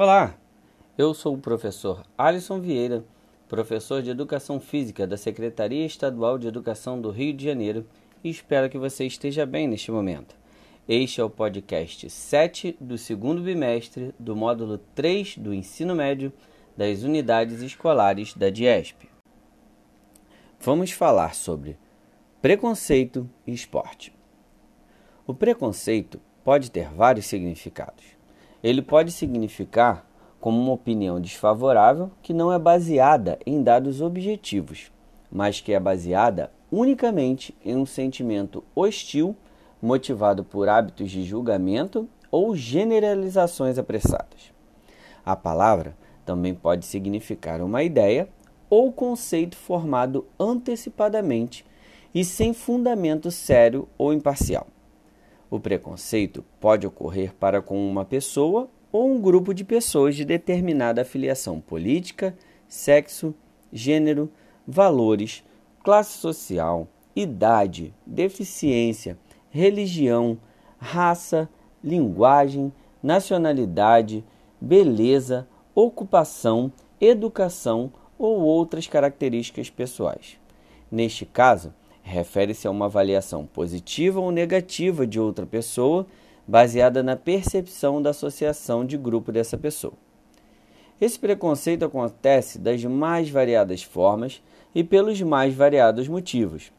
Olá, eu sou o professor Alisson Vieira, professor de Educação Física da Secretaria Estadual de Educação do Rio de Janeiro e espero que você esteja bem neste momento. Este é o podcast 7 do segundo bimestre do módulo 3 do ensino médio das unidades escolares da DIESP. Vamos falar sobre preconceito e esporte. O preconceito pode ter vários significados. Ele pode significar como uma opinião desfavorável que não é baseada em dados objetivos, mas que é baseada unicamente em um sentimento hostil motivado por hábitos de julgamento ou generalizações apressadas. A palavra também pode significar uma ideia ou conceito formado antecipadamente e sem fundamento sério ou imparcial. O preconceito pode ocorrer para com uma pessoa ou um grupo de pessoas de determinada afiliação política, sexo, gênero, valores, classe social, idade, deficiência, religião, raça, linguagem, nacionalidade, beleza, ocupação, educação ou outras características pessoais. Neste caso, refere-se a uma avaliação positiva ou negativa de outra pessoa, baseada na percepção da associação de grupo dessa pessoa. Esse preconceito acontece das mais variadas formas e pelos mais variados motivos.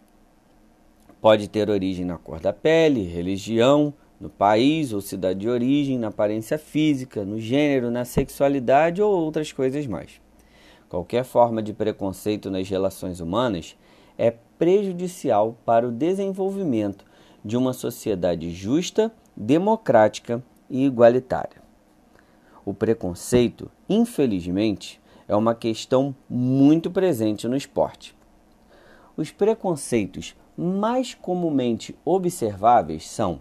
Pode ter origem na cor da pele, religião, no país ou cidade de origem, na aparência física, no gênero, na sexualidade ou outras coisas mais. Qualquer forma de preconceito nas relações humanas é prejudicial para o desenvolvimento de uma sociedade justa, democrática e igualitária. O preconceito, infelizmente, é uma questão muito presente no esporte. Os preconceitos mais comumente observáveis são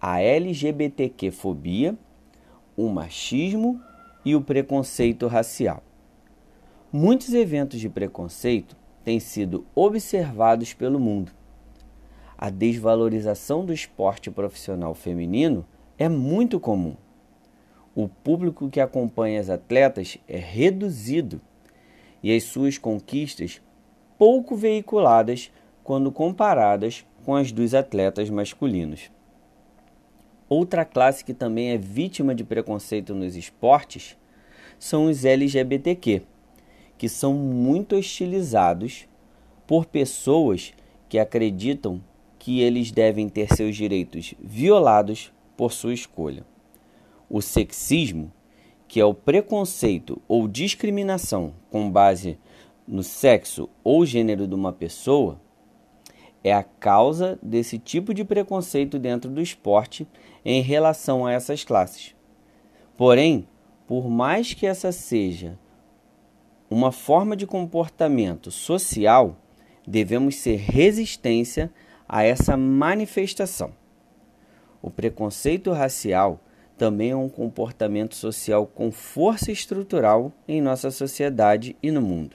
a LGBTQ-fobia, o machismo e o preconceito racial. Muitos eventos de preconceito têm sido observados pelo mundo. A desvalorização do esporte profissional feminino é muito comum. O público que acompanha as atletas é reduzido e as suas conquistas pouco veiculadas quando comparadas com as dos atletas masculinos. Outra classe que também é vítima de preconceito nos esportes são os LGBTQ que são muito hostilizados por pessoas que acreditam que eles devem ter seus direitos violados por sua escolha. O sexismo, que é o preconceito ou discriminação com base no sexo ou gênero de uma pessoa, é a causa desse tipo de preconceito dentro do esporte em relação a essas classes. Porém, por mais que essa seja uma forma de comportamento social, devemos ser resistência a essa manifestação. O preconceito racial também é um comportamento social com força estrutural em nossa sociedade e no mundo.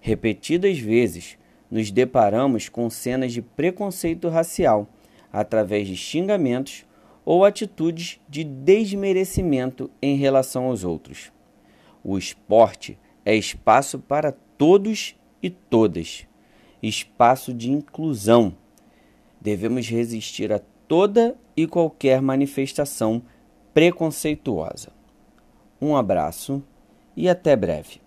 Repetidas vezes, nos deparamos com cenas de preconceito racial através de xingamentos ou atitudes de desmerecimento em relação aos outros. O esporte é espaço para todos e todas, espaço de inclusão. Devemos resistir a toda e qualquer manifestação preconceituosa. Um abraço e até breve.